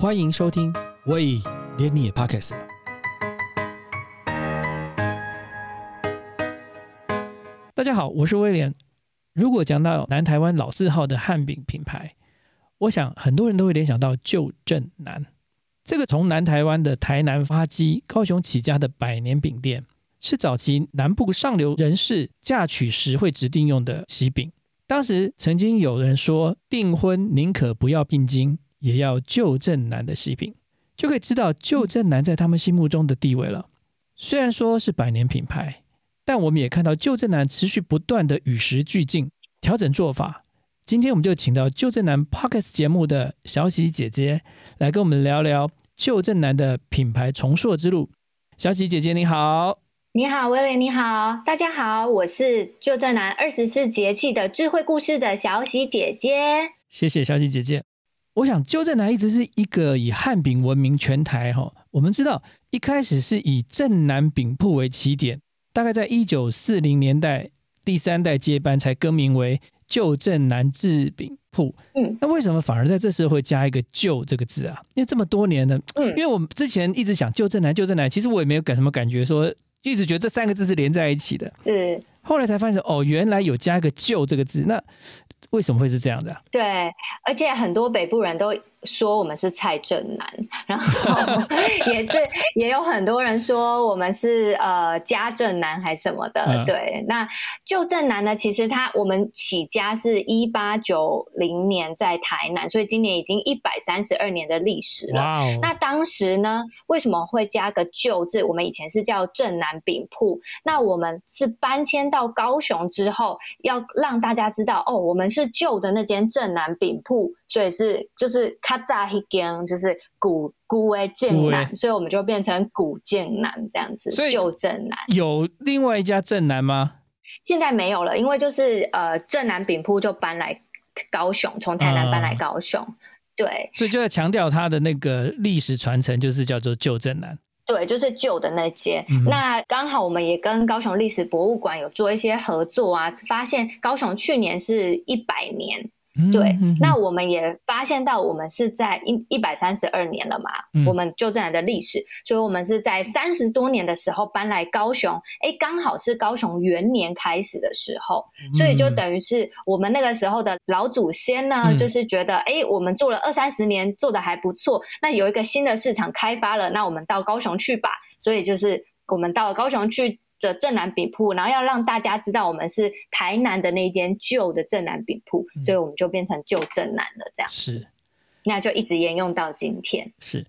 欢迎收听，喂，连你也 Pockets 了。大家好，我是威廉。如果讲到南台湾老字号的汉饼品牌，我想很多人都会联想到旧镇南。这个从南台湾的台南发基、高雄起家的百年饼店，是早期南部上流人士嫁娶时会指定用的喜饼。当时曾经有人说，订婚宁可不要聘金，也要旧正南的喜饼，就可以知道旧正南在他们心目中的地位了。虽然说是百年品牌。但我们也看到旧正南持续不断的与时俱进，调整做法。今天我们就请到旧正南 Pockets 节目的小喜姐姐来跟我们聊聊旧正南的品牌重塑之路。小喜姐姐你好，你好威廉你好，大家好，我是旧正南二十四节气的智慧故事的小喜姐姐。谢谢小喜姐姐。我想旧正南一直是一个以汉饼闻名全台哈。我们知道一开始是以正南饼铺为起点。大概在一九四零年代，第三代接班才更名为旧镇南制饼铺。嗯，那为什么反而在这时候会加一个“旧”这个字啊？因为这么多年呢，嗯，因为我们之前一直想旧镇南，旧镇南，其实我也没有感什么感觉，说一直觉得这三个字是连在一起的。是，后来才发现哦，原来有加一个“旧”这个字。那为什么会是这样的？对，而且很多北部人都。说我们是蔡正南，然后也是也有很多人说我们是呃家正南还是什么的。对，那旧正南呢？其实他我们起家是一八九零年在台南，所以今年已经一百三十二年的历史了。那当时呢，为什么会加个旧字？我们以前是叫正南饼铺，那我们是搬迁到高雄之后，要让大家知道哦，我们是旧的那间正南饼铺。所以是就是卡扎一间，就是古古诶剑南，所以我们就变成古剑南这样子。所以旧正南有另外一家正南吗？现在没有了，因为就是呃正南饼铺就搬来高雄，从台南搬来高雄。对，所以就在强调它的那个历史传承，就是叫做旧正南。对，就是旧的那间。那刚好我们也跟高雄历史博物馆有做一些合作啊，发现高雄去年是一百年。对，那我们也发现到，我们是在一一百三十二年了嘛，我们旧镇南的历史，所以我们是在三十多年的时候搬来高雄，哎，刚好是高雄元年开始的时候，所以就等于是我们那个时候的老祖先呢，就是觉得，哎，我们做了二三十年，做的还不错，那有一个新的市场开发了，那我们到高雄去吧，所以就是我们到高雄去。这正南饼铺，然后要让大家知道我们是台南的那间旧的正南饼铺，所以我们就变成旧正南了，这样是，那就一直沿用到今天。是，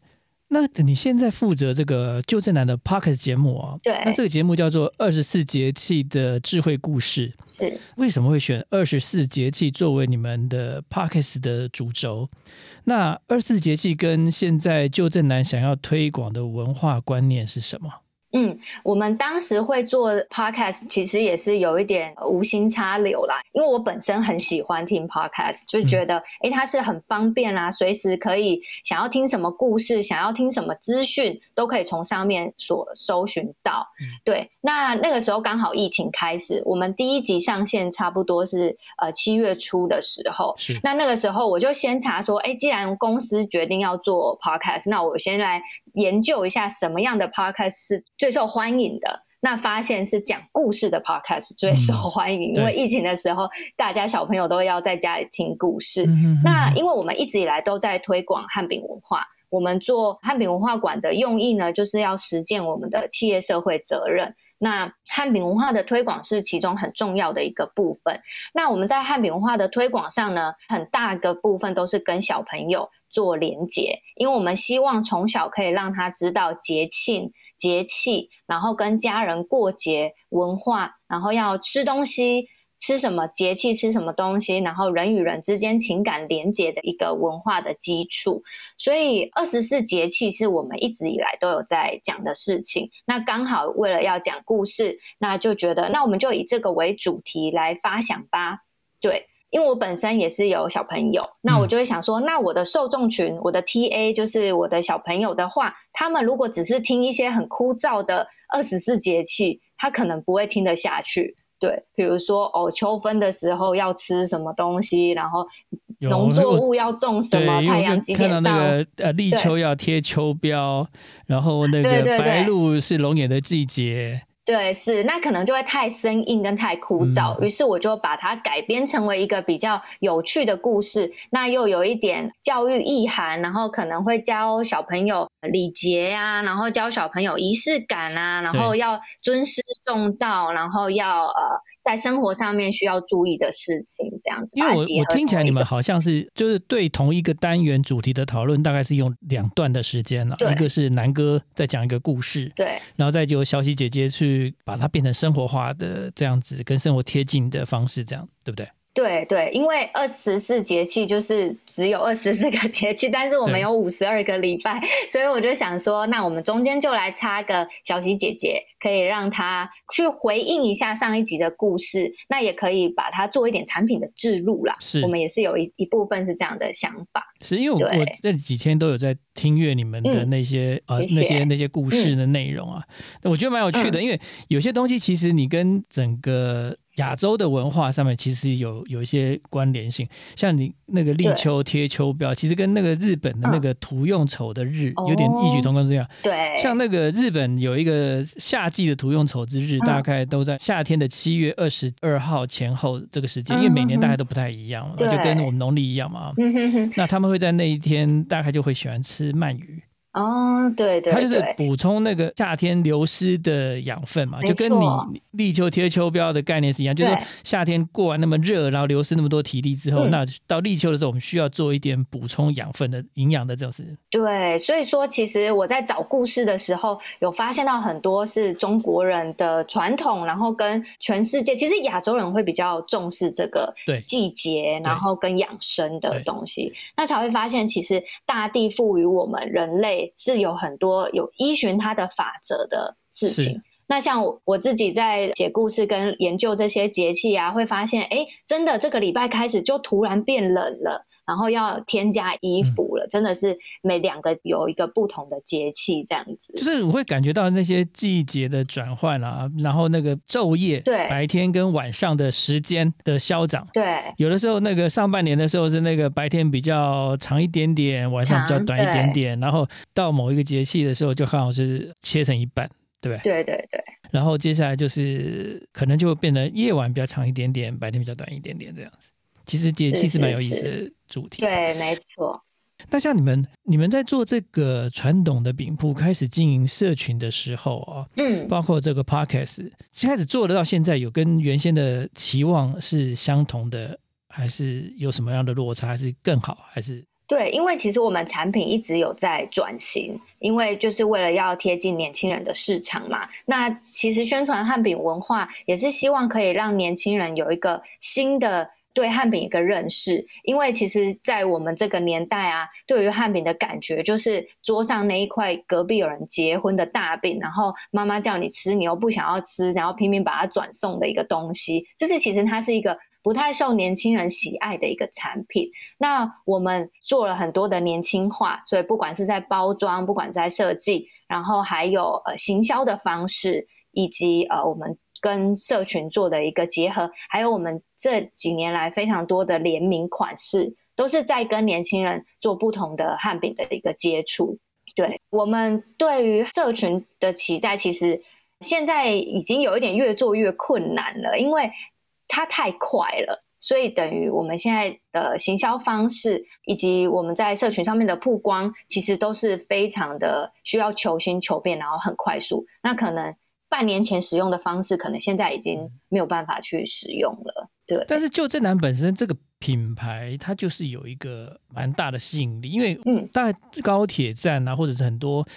那你现在负责这个旧正南的 Pocket 节目啊？对，那这个节目叫做二十四节气的智慧故事。是，为什么会选二十四节气作为你们的 Pocket 的主轴？那二十四节气跟现在旧正南想要推广的文化观念是什么？嗯，我们当时会做 podcast，其实也是有一点无心插柳啦。因为我本身很喜欢听 podcast，就觉得哎，它是很方便啊，随时可以想要听什么故事，想要听什么资讯，都可以从上面所搜寻到。对，那那个时候刚好疫情开始，我们第一集上线差不多是呃七月初的时候。是。那那个时候我就先查说，哎，既然公司决定要做 podcast，那我先来研究一下什么样的 podcast 是。最受欢迎的那发现是讲故事的 podcast 最受欢迎，因为疫情的时候，大家小朋友都要在家里听故事。那因为我们一直以来都在推广汉饼文化，我们做汉饼文化馆的用意呢，就是要实践我们的企业社会责任。那汉饼文化的推广是其中很重要的一个部分。那我们在汉饼文化的推广上呢，很大个部分都是跟小朋友做连结，因为我们希望从小可以让他知道节庆。节气，然后跟家人过节文化，然后要吃东西，吃什么节气吃什么东西，然后人与人之间情感连接的一个文化的基础。所以二十四节气是我们一直以来都有在讲的事情。那刚好为了要讲故事，那就觉得那我们就以这个为主题来发想吧。对。因为我本身也是有小朋友，那我就会想说，那我的受众群，我的 T A 就是我的小朋友的话，他们如果只是听一些很枯燥的二十四节气，他可能不会听得下去。对，比如说哦，秋分的时候要吃什么东西，然后农作物要种什么，太阳就看到那几点上，个呃立秋要贴秋膘，然后那个白露是龙眼的季节，对，是那可能就会太生硬跟太枯燥，嗯于是我就把它改编成为一个比较有趣的故事，那又有一点教育意涵，然后可能会教小朋友礼节呀、然后教小朋友仪式感啊，然后要尊师重道，然后要呃在生活上面需要注意的事情，这样子。因为我我听起来你们好像是就是对同一个单元主题的讨论，大概是用两段的时间了，对一个是南哥在讲一个故事，对然后再由小喜姐姐去把它变成生活化的这样子，跟生活贴近的方式，这样对不对？对对，因为二十四节气就是只有二十四个 节气，但是我们有五十二个礼拜，所以我就想说，那我们中间就来插个小喜姐姐，可以让她去回应一下上一集的故事，那也可以把它做一点产品的置入啦。是我们也是有一一部分是这样的想法。是因为我这几天都有在听阅你们的嗯那些、呃那些那些故事的内容啊，我觉得蛮有趣的，嗯因为有些东西其实你跟整个亚洲的文化上面其实有有一些关联性，像你那个立秋贴秋膘，其实跟那个日本的那嗯个土用丑的日、有点异曲同工之妙。对，像那个日本有一个夏季的土用丑之日，嗯大概都在夏天的七月二十二号前后这个时间，嗯因为每年嗯大概都不太一样嘛，就跟我们农历一样嘛。嗯哼哼，那他们会在那一天大概就会喜欢吃鳗鱼，哦，对对它就是，补充那个夏天流失的养分嘛，就跟你立秋贴秋膘的概念是一样，就是夏天过完那么热，然后流失那么多体力之后，嗯。那到立秋的时候，我们需要做一点补充养分的营养的这种事。对，所以说其实我在找故事的时候，有发现到很多是中国人的传统，然后跟全世界，其实亚洲人会比较重视这个对。季节，然后跟养生的东西，那才会发现其实大地赋予我们人类是有很多有依循它的法则的事情。那像我我自己在写故事跟研究这些节气啊，会发现，哎，真的这个礼拜开始就突然变冷了，然后要添加衣嗯服了，真的是每两个有一个不同的节气这样子。就是我会感觉到那些季节的转换啊，然后那个昼夜，对白天跟晚上的时间的消长。对有的时候，那个上半年的时候是那个白天比较长一点点，晚上比较短一点点，然后到某一个节气的时候，就刚好是切成一半，对不对？对对对，然后接下来就是可能就会变得夜晚比较长一点点，白天比较短一点点这样子。其实节气是是蛮有意思的主题。对，没错。那像你们，你们在做这个传统的饼铺开始经营社群的时候啊，嗯，包括这个 podcast，开始做得到现在，有跟原先的期望是相同的，还是有什么样的落差，还是更好，还是对，因为其实我们产品一直有在转型，因为就是为了要贴近年轻人的市场嘛。那其实宣传汉饼文化也是希望可以让年轻人有一个新的。对汉饼一个认识，因为其实，在我们这个年代啊，对于汉饼的感觉就是桌上那一块隔壁有人结婚的大饼，然后妈妈叫你吃，你又不想要吃，然后拼命把它转送的一个东西，就是其实它是一个不太受年轻人喜爱的一个产品。那我们做了很多的年轻化，所以不管是在包装，不管是在设计，然后还有呃行销的方式，以及呃我们跟社群做的一个结合，还有我们这几年来非常多的联名款式，都是在跟年轻人做不同的汉饼的一个接触。对我们对于社群的期待，其实现在已经有一点越做越困难了，因为它太快了。所以等于我们现在的行销方式，以及我们在社群上面的曝光，其实都是非常的需要求新求变，然后很快速。那可能半年前使用的方式，可能现在已经没有办法去使用了。对，但是就正南本身这个品牌，它就是有一个蛮大的吸引力，因为嗯大概高铁站啊，或者是很多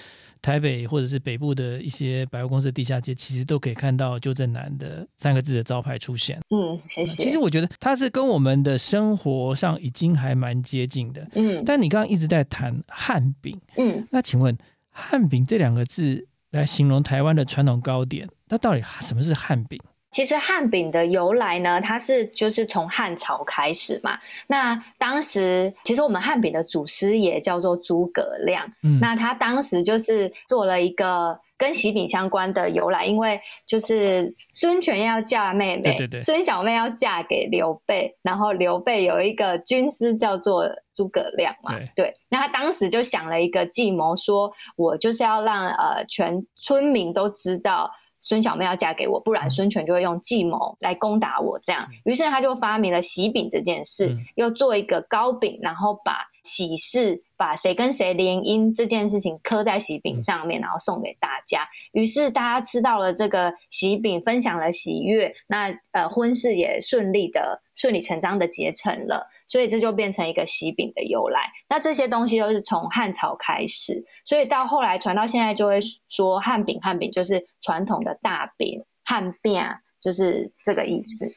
台北或者是北部的一些百货公司的地下街，其实都可以看到“就正南”的三个字的招牌出现。嗯，谢谢。其实我觉得它是跟我们的生活上已经还蛮接近的。嗯但你刚刚一直在谈汉饼，嗯，那请问汉饼这两个字来形容台湾的传统糕点，那到底什么是汉饼？其实汉饼的由来呢，它是就是从汉朝开始嘛。那当时其实我们汉饼的祖师爷叫做诸葛亮，嗯，那他当时就是做了一个跟喜饼相关的由来，因为就是孙权要嫁妹妹，对对对孙小妹要嫁给刘备，然后刘备有一个军师叫做诸葛亮嘛，对那他当时就想了一个计谋，说我就是要让呃全村民都知道。孙小妹要嫁给我，不然嗯孙权就会用计谋来攻打我。这样，于是他就发明了喜饼这件事，嗯又做一个糕饼，然后把喜事、把谁跟谁联姻这件事情刻在喜饼上面，然后送给大家。于是大家吃到了这个喜饼，分享了喜悦，那呃婚事也顺利的、顺理成章的结成了。所以这就变成一个喜饼的由来。那这些东西都是从汉朝开始，所以到后来传到现在，就会说汉饼，汉饼就是传统的大饼，汉饼就是这个意思。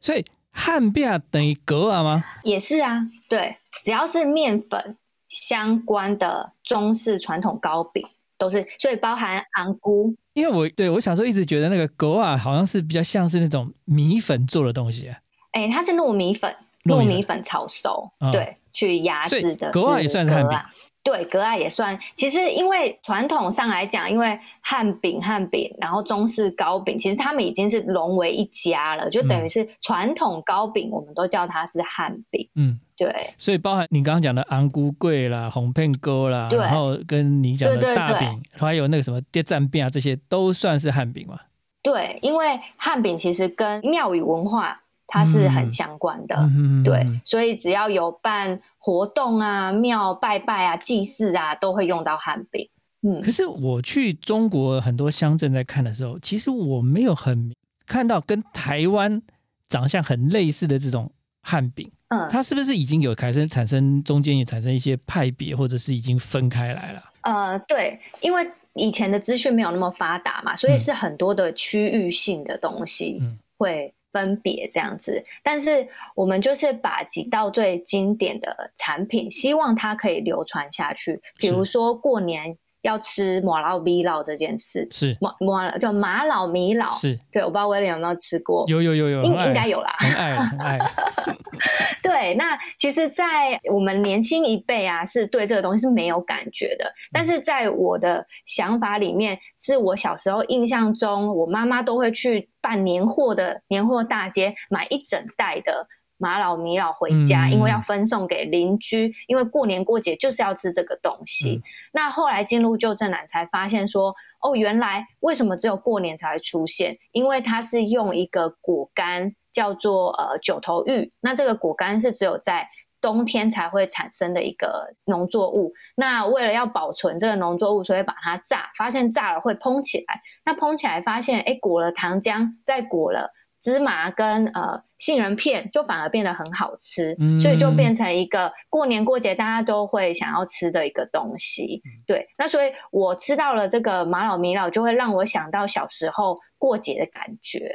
所以汉饼等于格啊吗？也是啊，对，只要是面粉相关的中式传统糕饼，都是，所以包含昂菇，因为我对我小时候一直觉得那个狗啊，好像是比较像是那种米粉做的东西、啊，哎，它是糯米粉，糯糯米粉炒熟，嗯。对，去压制的。格啊也算是汉饼对，格外也算。其实因为传统上来讲，因为汉饼、汉饼，然后中式糕饼，其实他们已经是融为一家了，就等于是传统糕饼，我们都叫它是汉饼。嗯，对，所以包含你刚刚讲的昂菇桂啦、红片糕啦，对然后跟你讲的大饼，还有那个什么跌蘸饼啊，这些都算是汉饼嘛。对，因为汉饼其实跟庙宇文化它是很相关的。嗯对，所以只要有办活动啊、庙拜拜啊、祭祀啊，都会用到汉饼。嗯可，是我去中国很多乡镇在看的时候，其实我没有很看到跟台湾长相很类似的这种汉饼，嗯，它是不是已经有产生产生中间也产生一些派别，或者是已经分开来了？呃，对，因为以前的资讯没有那么发达嘛，所以嗯是很多的区域性的东西嗯会分别这样子。但是我们就是把几道最经典的产品，希望它可以流传下去。比如说过年要吃马老米老这件事，是马马叫马老米老，是，对，我不知道威廉有没有吃过，有有有有，应应该有啦。很爱很爱。对，那其实，在我们年轻一辈啊，是对这个东西是没有感觉的。但是在我的想法里面，是我小时候印象中，我妈妈都会去办年货的年货大街，买一整袋的马老米老回家，嗯因为要分送给邻居，因为过年过节就是要吃这个东西。嗯那后来进入旧正南才发现说，哦，原来为什么只有过年才会出现？因为它是用一个果干叫做呃九头玉，那这个果干是只有在冬天才会产生的一个农作物。那为了要保存这个农作物，所以把它炸，发现炸了会蓬起来。那蓬起来发现，哎，裹了糖浆，再裹了芝麻跟呃杏仁片，就反而变得很好吃。嗯所以就变成一个过年过节大家都会想要吃的一个东西。对，那所以我吃到了这个马老米老，就会让我想到小时候过节的感觉。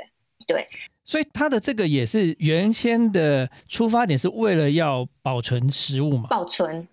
对所以它的这个也是原先的出发点是为了要保存食物嘛？保存。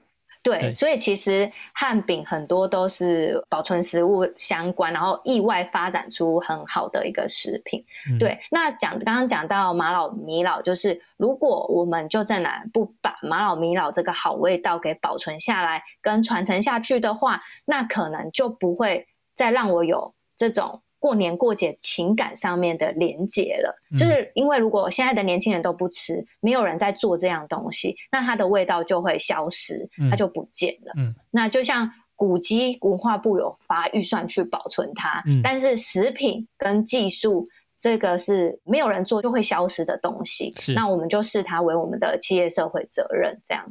对，所以其实汉饼很多都是保存食物相关，然后意外发展出很好的一个食品。嗯，对，那讲刚刚讲到马老米老，就是如果我们就在哪不把马老米老这个好味道给保存下来跟传承下去的话，那可能就不会再让我有这种。过年过节情感上面的连结了，嗯就是因为如果现在的年轻人都不吃，没有人在做这样东西，那它的味道就会消失，嗯它就不见了。嗯那就像古籍文化部有发预算去保存它，嗯但是食品跟技术这个是没有人做就会消失的东西是，那我们就视它为我们的企业社会责任，这样。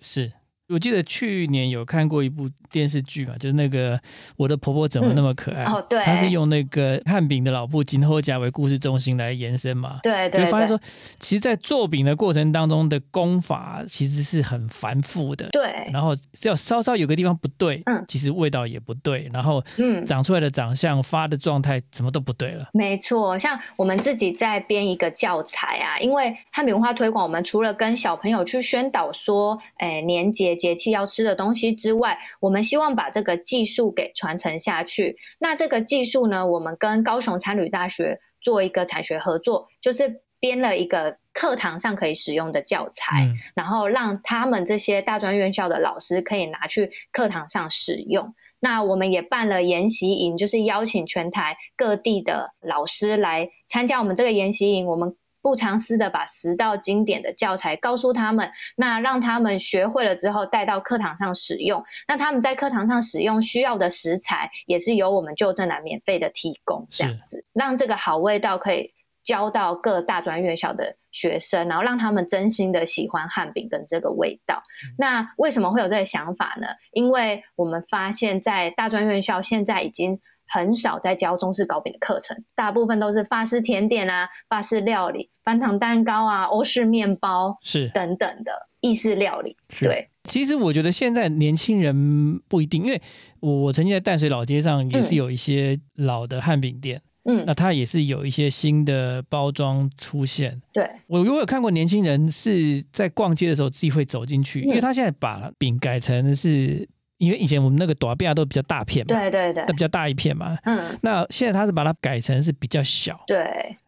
是。我记得去年有看过一部电视剧嘛，就是那个《我的婆婆怎么那么可爱》哦对它是用那个汉饼的老布金后甲为故事中心来延伸嘛，对对对就发现说，其实，在做饼的过程当中的功法其实是很繁复的，对，然后只要稍稍有个地方不对，嗯其实味道也不对，然后嗯。长出来的长相、发的状态，什么都不对了。没错，像我们自己在编一个教材啊，因为汉饼文化推广，我们除了跟小朋友去宣导说，哎、年节节气要吃的东西之外，我们希望把这个技术给传承下去。那这个技术呢，我们跟高雄参旅大学做一个产学合作，就是编了一个课堂上可以使用的教材。嗯然后让他们这些大专院校的老师可以拿去课堂上使用。那我们也办了研习营，就是邀请全台各地的老师来参加我们这个研习营。我们不藏私的把十道经典的教材告诉他们，那让他们学会了之后带到课堂上使用。那他们在课堂上使用需要的食材，也是由我们就正来免费的提供，这样子让这个好味道可以教到各大专院校的学生，然后让他们真心的喜欢汉饼跟这个味道。那为什么会有这个想法呢？因为我们发现，在大专院校现在已经。很少在教中式糕饼的课程，大部分都是法式甜点啊、法式料理、翻糖蛋糕啊、欧式面包是等等的意式料理。对，其实我觉得现在年轻人不一定，因为我我曾经在淡水老街上也是有一些老的汉饼店，嗯，那它也是有一些新的包装出现。对我我有看过年轻人是在逛街的时候自己会走进去，因为他现在把饼改成是。因为以前我们那个短片都比较大片嘛，对对对，那比较大一片嘛。嗯，那现在它是把它改成是比较小，对，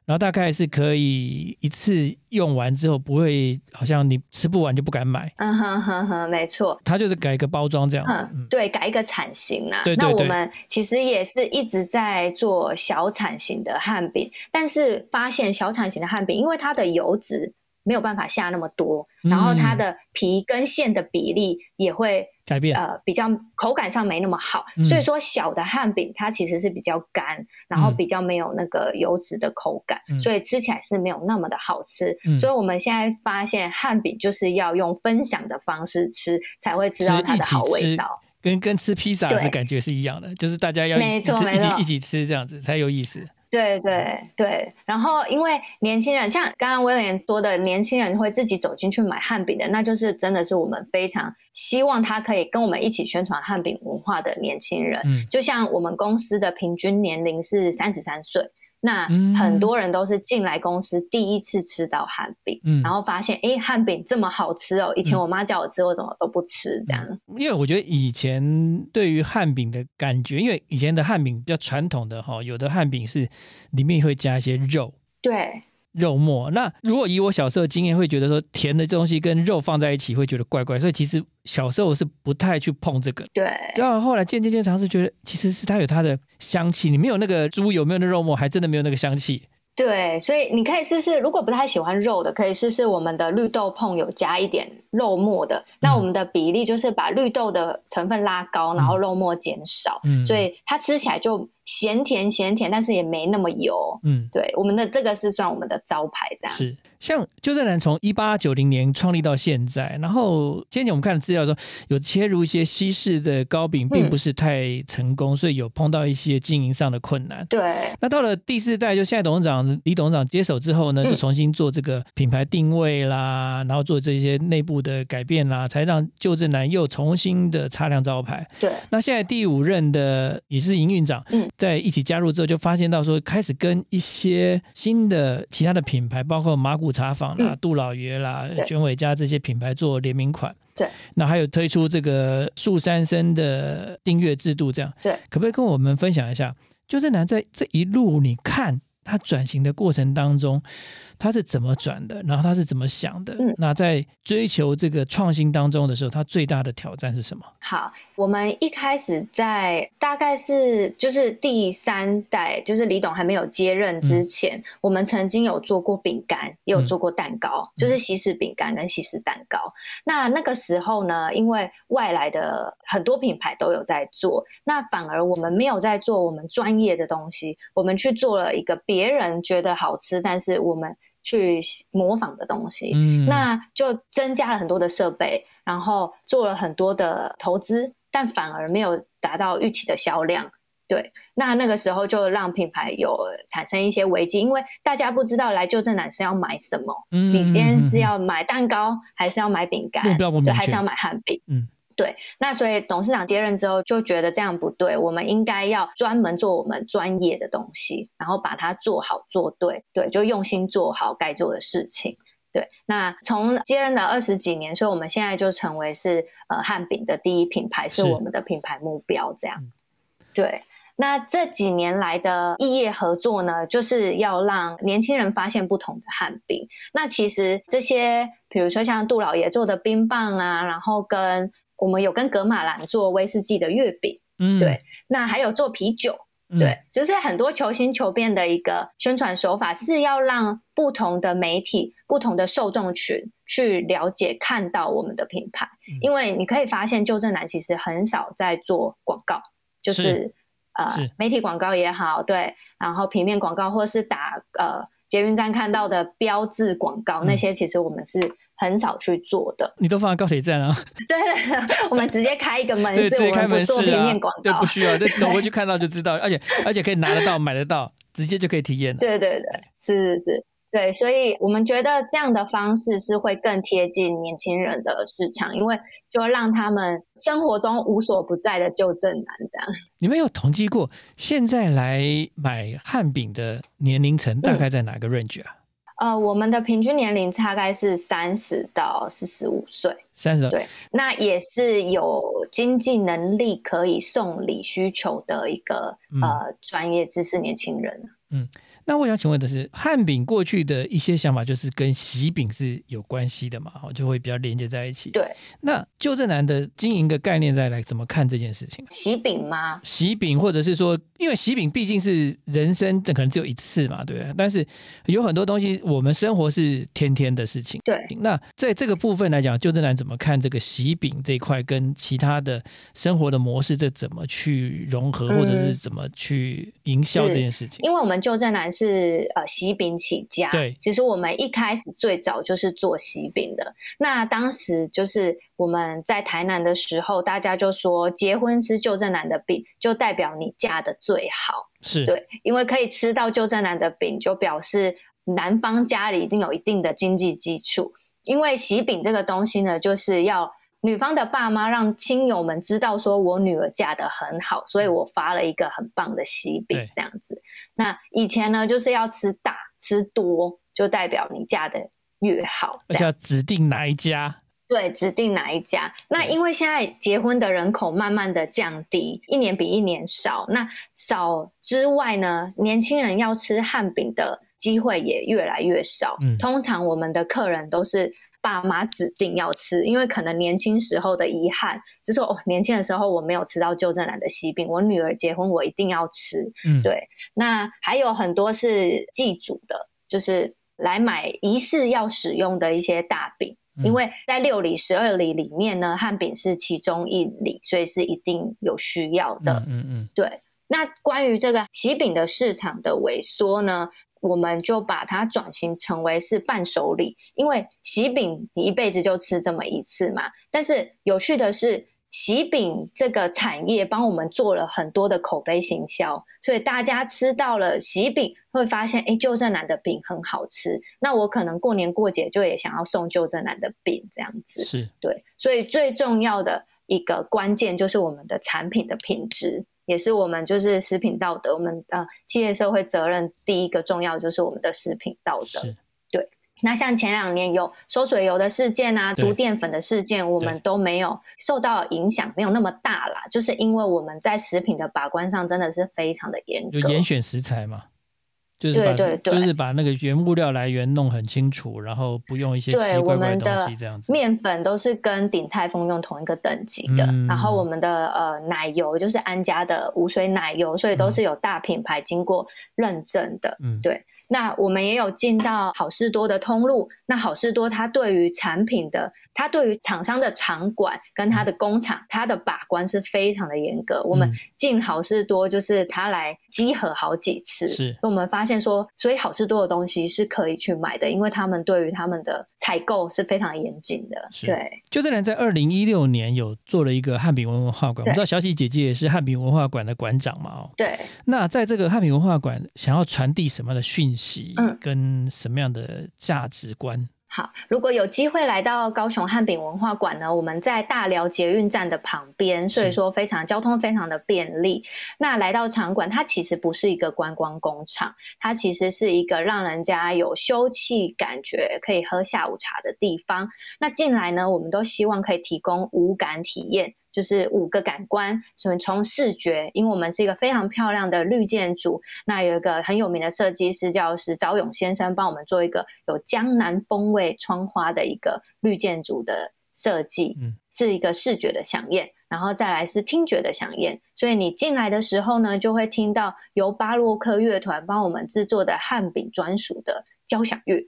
然后大概是可以一次用完之后不会好像你吃不完就不敢买。嗯哼哼哼，没错，它就是改一个包装这样子，对，改一个产型啊。对对对。那我们其实也是一直在做小产型的汉饼，但是发现小产型的汉饼，因为它的油脂没有办法下那么多，然后它的皮跟馅的比例也会。改变呃，比较口感上没那么好，所以说小的汉饼它其实是比较干，然后比较没有那个油脂的口感，所以吃起来是没有那么的好吃。所以我们现在发现汉饼就是要用分享的方式吃，才会吃到它的好味道，跟跟吃披萨的感觉是一样的，就是大家要一起一起一起吃这样子才有意思。对对对，然后因为年轻人像刚刚威廉说的，年轻人会自己走进去买汉饼的，那就是真的是我们非常希望他可以跟我们一起宣传汉饼文化的年轻人。嗯，就像我们公司的平均年龄是三十三岁。那很多人都是进来公司第一次吃到汉饼，然后发现哎，汉饼这么好吃哦！以前我妈叫我吃，我怎么都不吃这样。因为我觉得以前对于汉饼的感觉，因为以前的汉饼比较传统的哈，有的汉饼是里面会加一些肉。对。肉末，那如果以我小时候的经验，会觉得说甜的东西跟肉放在一起会觉得怪怪，所以其实小时候是不太去碰这个。对，然后后来渐渐渐尝试，觉得其实是它有它的香气，你没有那个猪有没有那肉末，还真的没有那个香气。对，所以你可以试试，如果不太喜欢肉的，可以试试我们的绿豆碰有加一点肉末的。那我们的比例就是把绿豆的成分拉高，然后肉末减少，所以它吃起来就。咸甜咸甜，但是也没那么油。嗯，对，我们的这个是算我们的招牌，这样是。像就正南从一八九零年创立到现在，然后今天我们看的资料说，有切入一些西式的糕饼，并不是太成功，所以有碰到一些经营上的困难。对。那到了第四代，就现在董事长李董事长接手之后呢，就重新做这个品牌定位啦，然后做这些内部的改变啦，才让旧正南又重新的擦亮招牌。对。那现在第五任的也是营运长，在一起加入之后，就发现到说，开始跟一些新的其他的品牌，包括马古。茶坊啦、杜老爷啦、卷尾家这些品牌做联名款，对，那还有推出这个树三生的订阅制度，这样，对，可不可以跟我们分享一下？就是难在这一路，你看。他转型的过程当中，他是怎么转的？然后他是怎么想的？嗯，那在追求这个创新当中的时候，他最大的挑战是什么？好，我们一开始在大概是就是第三代，就是李董还没有接任之前，我们曾经有做过饼干，也有做过蛋糕，就是西式饼干跟西式蛋糕。那那个时候呢，因为外来的很多品牌都有在做，那反而我们没有在做我们专业的东西，我们去做了一个。别人觉得好吃，但是我们去模仿的东西，嗯，那就增加了很多的设备，然后做了很多的投资，但反而没有达到预期的销量。对，那那个时候就让品牌有产生一些危机，因为大家不知道来旧正南是要买什么，嗯，你先是要买蛋糕，还是要买饼干，对，还是要买汉饼，嗯。对，那所以董事长接任之后就觉得这样不对，我们应该要专门做我们专业的东西，然后把它做好做对，对，就用心做好该做的事情。对，那从接任的二十几年，所以我们现在就成为是呃汉饼的第一品牌，是我们的品牌目标。这样，对，那这几年来的异业合作呢，就是要让年轻人发现不同的汉饼。那其实这些，比如说像杜老爷做的冰棒啊，然后跟我们有跟格马兰做威士忌的月饼，嗯，对那还有做啤酒，嗯对，就是很多求新求变的一个宣传手法，是要让不同的媒体、不同的受众群去了解、看到我们的品牌。嗯因为你可以发现，旧正南其实很少在做广告，就是是呃是媒体广告也好，对，然后平面广告或是打呃捷运站看到的标志广告，嗯那些其实我们是很少去做的。你都放在高铁站啊，对，我们直接开一个门 对，市，直接开门市啊平面广，对，告不。需要，就走过去看到就知道，而且而且可以拿得到、买得到，直接就可以体验了。对对对，是是是，对，所以我们觉得这样的方式是会更贴近年轻人的市场，因为就让他们生活中无所不在的旧正男这样。你们有统计过现在来买汉饼的年龄层大概在哪个 range 啊？呃，我们的平均年龄大概是三十到四十五岁，三十？对，那也是有经济能力可以送礼需求的一个、嗯呃专业知识年轻人。那我想请问的是，汉饼过去的一些想法就是跟喜饼是有关系的嘛？哈，就会比较连接在一起。对，那就正南的经营的概念再来怎么看这件事情？喜饼吗？喜饼，或者是说，因为喜饼毕竟是人生可能只有一次嘛，对不对？但是有很多东西，我们生活是天天的事情。对，那在这个部分来讲，就正南怎么看这个喜饼这一块跟其他的生活的模式，这怎么去融合，嗯或者是怎么去营销这件事情？因为我们就正南是呃喜饼起家，对其实我们一开始最早就是做喜饼的。那当时就是我们在台南的时候，大家就说结婚吃旧正南的饼，就代表你嫁的最好。是，对，因为可以吃到旧正南的饼，就表示男方家里一定有一定的经济基础。因为喜饼这个东西呢，就是要女方的爸妈让亲友们知道，说我女儿嫁得很好，所以我发了一个很棒的喜饼对这样子。那以前呢，就是要吃大吃多，就代表你嫁的越好，要指定哪一家。对，指定哪一家。那因为现在结婚的人口慢慢的降低，一年比一年少。那少之外呢，年轻人要吃汉饼的机会也越来越少。嗯通常我们的客人都是爸妈指定要吃，因为可能年轻时候的遗憾，就是说哦，年轻的时候我没有吃到旧正南的喜饼，我女儿结婚我一定要吃。嗯，对，那还有很多是祭祖的，就是来买仪式要使用的一些大饼。嗯因为在六里、十二里里面呢，汉饼是其中一里，所以是一定有需要的。嗯嗯嗯，对，那关于这个喜饼的市场的萎缩呢，我们就把它转型成为是伴手礼，因为喜饼你一辈子就吃这么一次嘛。但是有趣的是，喜饼这个产业帮我们做了很多的口碑行销，所以大家吃到了喜饼，会发现，哎，旧正南的饼很好吃，那我可能过年过节就也想要送旧正南的饼这样子。是对，所以最重要的一个关键就是我们的产品的品质，也是我们就是食品道德，我们呃企业社会责任第一个重要就是我们的食品道德。对，那像前两年有收水油的事件啊，毒淀粉的事件，我们都没有受到影响，没有那么大啦，就是因为我们在食品的把关上真的是非常的严格。就严选食材嘛，就是把对对对就是把那个原物料来源弄很清楚，然后不用一些奇对奇怪怪我们的东西这样子。面粉都是跟鼎泰丰用同一个等级的，嗯然后我们的呃奶油就是安家的无水奶油，所以都是有大品牌经过认证的。嗯，对那我们也有进到好事多的通路，那好事多它对于产品的，它对于厂商的场馆跟它的工厂，它的把关是非常的严格。我们嗯进好事多就是它来集合好几次，是我们发现说，所以好吃多的东西是可以去买的，因为他们对于他们的采购是非常严谨的。是对，就这人在二零一六年有做了一个汉饼文化馆，我对知道小喜姐姐也是汉饼文化馆的馆长嘛哦。对，那在这个汉饼文化馆，想要传递什么样的讯息，嗯跟什么样的价值观？好，如果有机会来到高雄汉饼文化馆呢，我们在大寮捷运站的旁边，所以说非常交通非常的便利。那来到场馆，它其实不是一个观光工厂，它其实是一个让人家有休憩感觉，可以喝下午茶的地方。那进来呢，我们都希望可以提供五感体验。就是五个感官，所以从视觉，因为我们是一个非常漂亮的绿建筑，那有一个很有名的设计师叫石昭勇先生，帮我们做一个有江南风味窗花的一个绿建筑的设计，嗯是一个视觉的飨宴。然后再来是听觉的响应。所以你进来的时候呢，就会听到由巴洛克乐团帮我们制作的汉饼专属的。交响乐，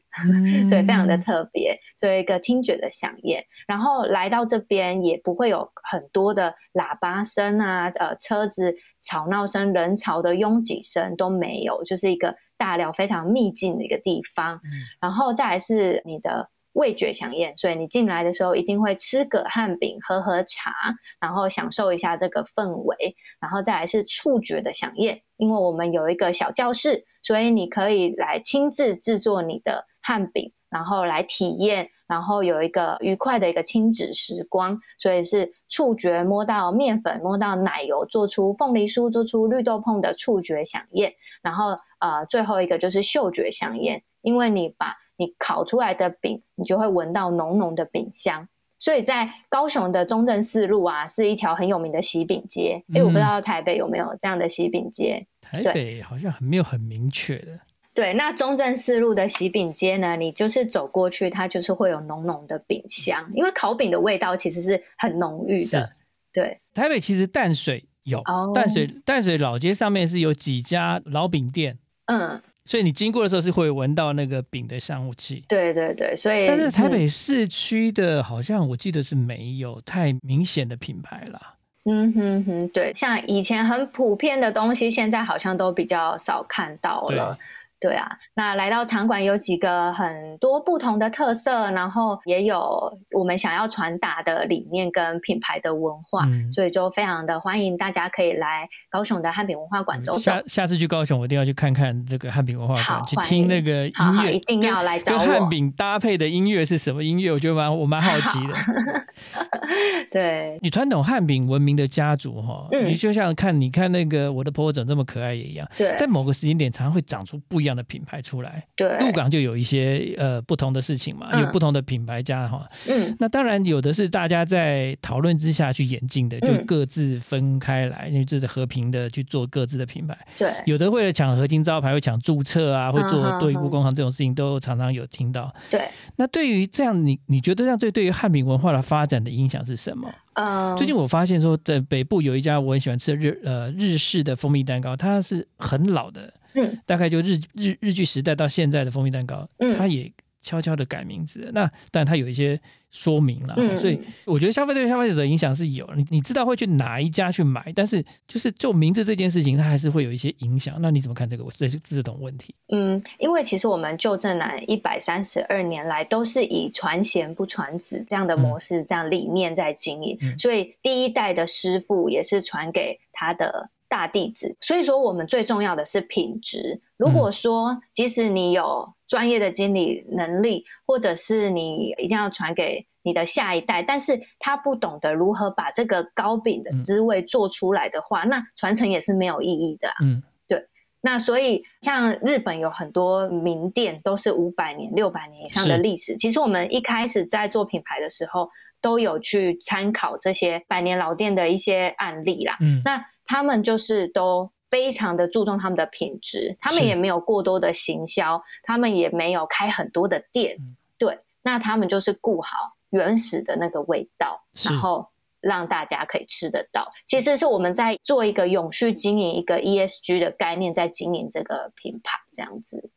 所以非常的特别，作为一个听觉的响应。然后来到这边也不会有很多的喇叭声啊，呃，车子吵闹声、人潮的拥挤声都没有，就是一个大寮非常秘境的一个地方。然后再来是你的味觉响应，所以你进来的时候一定会吃个汉饼、喝喝茶，然后享受一下这个氛围。然后再来是触觉的响应，因为我们有一个小教室。所以你可以来亲自制作你的汉饼，然后来体验，然后有一个愉快的一个亲子时光。所以是触觉摸到面粉，摸到奶油，做出凤梨酥，做出绿豆椪的触觉响应。然后呃，最后一个就是嗅觉响应，因为你把你烤出来的饼，你就会闻到浓浓的饼香。所以在高雄的中正四路啊，是一条很有名的喜饼街。哎，我不知道台北有没有这样的喜饼街。台北好像很没有很明确的。对，那中正四路的喜饼街呢，你就是走过去，它就是会有浓浓的饼香，因为烤饼的味道其实是很浓郁的。对，台北其实淡水有，淡水淡水老街上面是有几家老饼店。嗯。所以你经过的时候是会闻到那个饼的香雾气。对对对，所以但是台北市区的好像我记得是没有太明显的品牌啦。嗯哼哼，对，像以前很普遍的东西，现在好像都比较少看到了。对啊，那来到场馆有几个很多不同的特色，然后也有我们想要传达的理念跟品牌的文化，所以就非常的欢迎大家可以来高雄的汉饼文化馆走走。下下次去高雄，我一定要去看看这个汉饼文化馆，去听那个音乐，一定要来找我。跟汉饼搭配的音乐是什么音乐？我觉得蛮我蛮好奇的。对，你传统汉饼文明的家族哈，你就像看你看那个我的婆婆长这么可爱也一样，在某个时间点，常常会长出不一样。这样的品牌出来，对，鹿港就有一些呃不同的事情嘛，有不同的品牌家哈，嗯，那当然有的是大家在讨论之下去演进的，就各自分开来，因为这是和平的去做各自的品牌，对，有的为了抢合金招牌，会抢注册啊，会做对簿工行这种事情，都常常有听到，对。那对于这样，你你觉得这样对对于汉民文化的发展的影响是什么？嗯，最近我发现说，在北部有一家我很喜欢吃的日呃日式的蜂蜜蛋糕，它是很老的。嗯，大概就日日日剧时代到现在的蜂蜜蛋糕，嗯，它也悄悄的改名字。那但它有一些说明了，所以我觉得消费对消费者的影响是有。你你知道会去哪一家去买，但是就是就名字这件事情，它还是会有一些影响。那你怎么看这个？我这是这种问题？嗯，因为其实我们旧正南一百三十二年来都是以传贤不传子这样的模式、这样理念在经营，所以第一代的师傅也是传给他的。大弟子，所以说我们最重要的是品质。如果说即使你有专业的经理能力，或者是你一定要传给你的下一代，但是他不懂得如何把这个糕饼的滋味做出来的话，那传承也是没有意义的。嗯，对。那所以像日本有很多名店都是五百年、六百年以上的历史。其实我们一开始在做品牌的时候，都有去参考这些百年老店的一些案例啦。嗯，那。他们就是都非常的注重他们的品质，他们也没有过多的行销，他们也没有开很多的店，对，那他们就是顾好原始的那个味道，然后让大家可以吃得到。其实是我们在做一个永续经营，一个 ESG 的概念，在经营这个品牌这样子。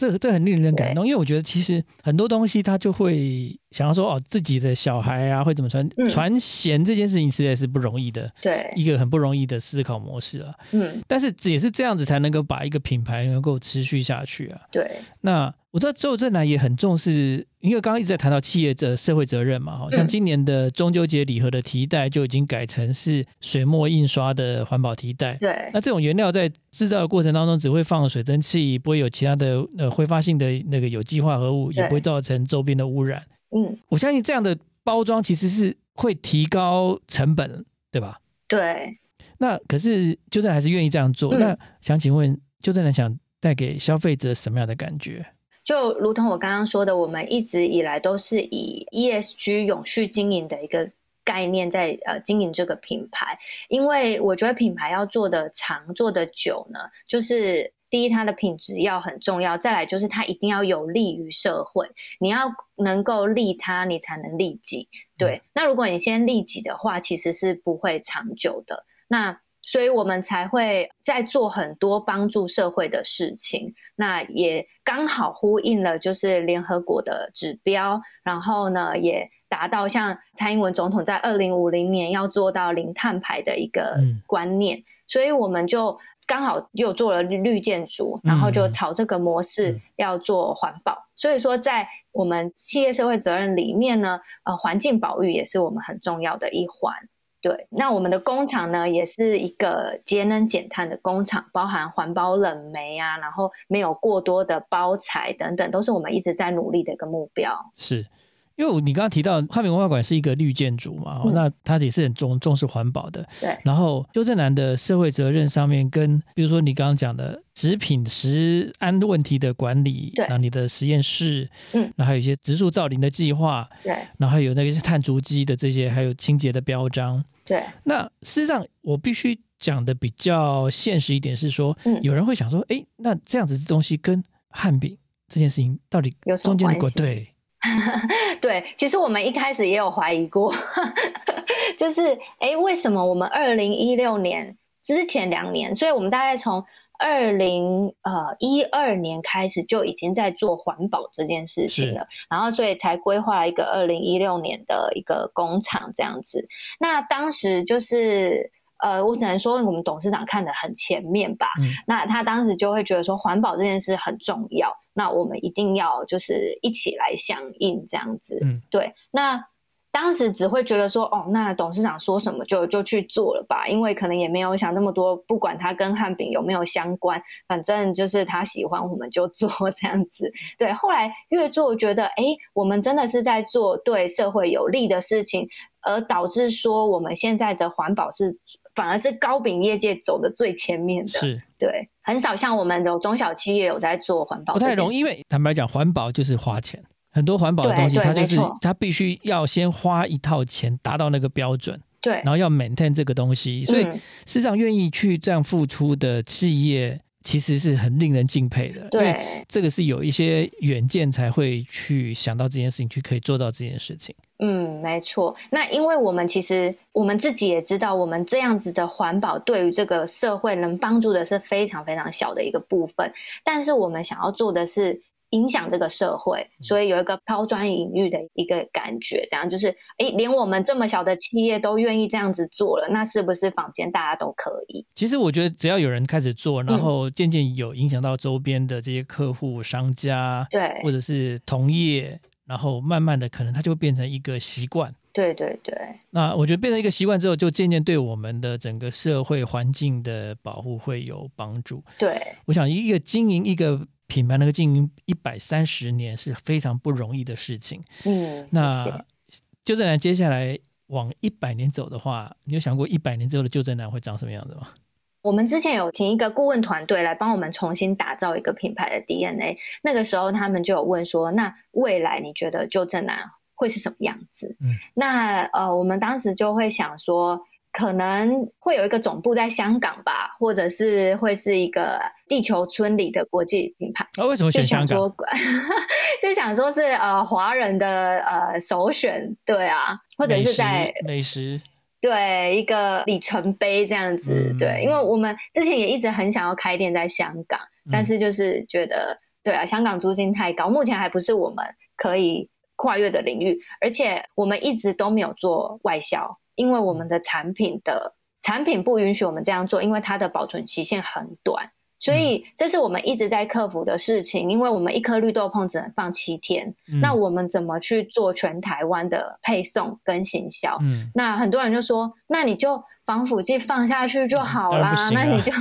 这这很令人感动，因为我觉得其实很多东西他就会想要说哦，自己的小孩啊会怎么传传贤这件事情实在是不容易的，对，一个很不容易的思考模式啊。嗯，但是也是这样子才能够把一个品牌能够持续下去啊。对，那。我知道周正南也很重视，因为刚刚一直在谈到企业的社会责任嘛，好像今年的中秋节礼盒的提袋就已经改成是水墨印刷的环保提袋。对，那这种原料在制造的过程当中只会放水蒸气，不会有其他的呃挥发性的那个有机化合物，也不会造成周边的污染。嗯，我相信这样的包装其实是会提高成本，对吧？对。那可是就正还是愿意这样做。那想请问，就正想带给消费者什么样的感觉？就如同我刚刚说的，我们一直以来都是以 ESG 永续经营的一个概念在呃经营这个品牌，因为我觉得品牌要做的长、做的久呢，就是第一，它的品质要很重要；再来就是它一定要有利于社会，你要能够利他，你才能利己。对，那如果你先利己的话，其实是不会长久的。那所以我们才会在做很多帮助社会的事情，那也刚好呼应了就是联合国的指标，然后呢也达到像蔡英文总统在二零五零年要做到零碳排的一个观念，所以我们就刚好又做了绿建筑，然后就朝这个模式要做环保。所以说在我们企业社会责任里面呢，呃，环境保育也是我们很重要的一环。对，那我们的工厂呢，也是一个节能减碳的工厂，包含环保冷媒啊，然后没有过多的包材等等，都是我们一直在努力的一个目标。是。因为你刚刚提到汉民文化馆是一个绿建筑嘛，那它也是很重重视环保的。对。然后邱正南的社会责任上面，跟比如说你刚刚讲的食品食安问题的管理，对。然后你的实验室，嗯，然后还有一些植树造林的计划，对。然后还有那个是碳足迹的这些，还有清洁的标章，对。那事实上，我必须讲的比较现实一点是说，嗯，有人会想说，哎，那这样子的东西跟汉饼这件事情到底有中间的关系？对。对，其实我们一开始也有怀疑过，就是哎，为什么我们二零一六年之前两年，所以我们大概从二零呃一二年开始就已经在做环保这件事情了，然后所以才规划了一个二零一六年的一个工厂这样子。那当时就是。呃，我只能说我们董事长看得很前面吧。嗯，那他当时就会觉得说环保这件事很重要，那我们一定要就是一起来响应这样子。嗯，对。那当时只会觉得说，哦，那董事长说什么就就去做了吧，因为可能也没有想那么多，不管他跟汉饼有没有相关，反正就是他喜欢我们就做 这样子。对，后来越做觉得，哎，我们真的是在做对社会有利的事情，而导致说我们现在的环保是。反而是糕饼业界走的最前面的，是。对，很少像我们有中小企业有在做环保，不太容易，因为坦白讲，环保就是花钱，很多环保的东西，它就是它必须要先花一套钱达到那个标准，对，然后要 maintain 这个东西，所以事实上愿意去这样付出的企业。其实是很令人敬佩的，对，这个是有一些远见才会去想到这件事情，去可以做到这件事情。嗯，没错。那因为我们其实我们自己也知道，我们这样子的环保对于这个社会能帮助的是非常非常小的一个部分，但是我们想要做的是。影响这个社会，所以有一个抛砖引玉的一个感觉，这样就是，哎，连我们这么小的企业都愿意这样子做了，那是不是坊间大家都可以？其实我觉得，只要有人开始做，然后渐渐有影响到周边的这些客户、商家，对，或者是同业，然后慢慢的，可能它就会变成一个习惯。对对对。那我觉得变成一个习惯之后，就渐渐对我们的整个社会环境的保护会有帮助。对，我想一个经营一个。品牌能够经营一百三十年是非常不容易的事情。嗯，那旧正南接下来往一百年走的话，你有想过一百年之后的旧正南会长什么样子吗？我们之前有请一个顾问团队来帮我们重新打造一个品牌的 DNA。那个时候他们就有问说：“那未来你觉得旧正南会是什么样子？”嗯，那呃，我们当时就会想说。可能会有一个总部在香港吧，或者是会是一个地球村里的国际品牌。啊，为什么选香港？就想说是呃华人的呃首选，对啊，或者是在美食，对一个里程碑这样子，对，因为我们之前也一直很想要开店在香港，但是就是觉得对啊，香港租金太高，目前还不是我们可以跨越的领域，而且我们一直都没有做外销。因为我们的产品的产品不允许我们这样做，因为它的保存期限很短，所以这是我们一直在克服的事情。因为我们一颗绿豆椪只能放七天，那我们怎么去做全台湾的配送跟行销？嗯，那很多人就说，那你就防腐剂放下去就好啦，那你就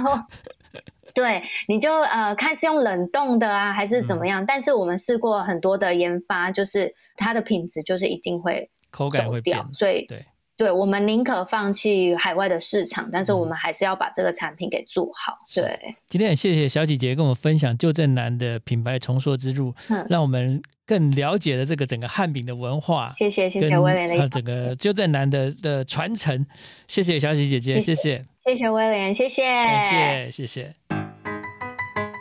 对，你就呃看是用冷冻的啊，还是怎么样？但是我们试过很多的研发，就是它的品质就是一定会口感会掉，所以对。对我们宁可放弃海外的市场，但是我们还是要把这个产品给做好。对，今天很谢谢小姐姐跟我们分享旧正南的品牌重塑之路，让我们更了解了这个整个汉饼的文化。谢谢谢谢威廉的整个旧正南的的传承。谢谢小喜姐姐，谢谢谢谢威廉，谢谢感谢谢谢。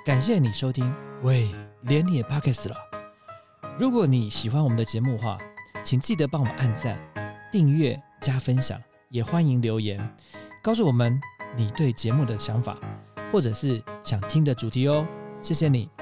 感谢你收听，喂，连你也 Pockets 了。如果你喜欢我们的节目的话，请记得帮我们按赞、订阅、加分享，也欢迎留言告诉我们你对节目的想法，或者是想听的主题哦。谢谢你。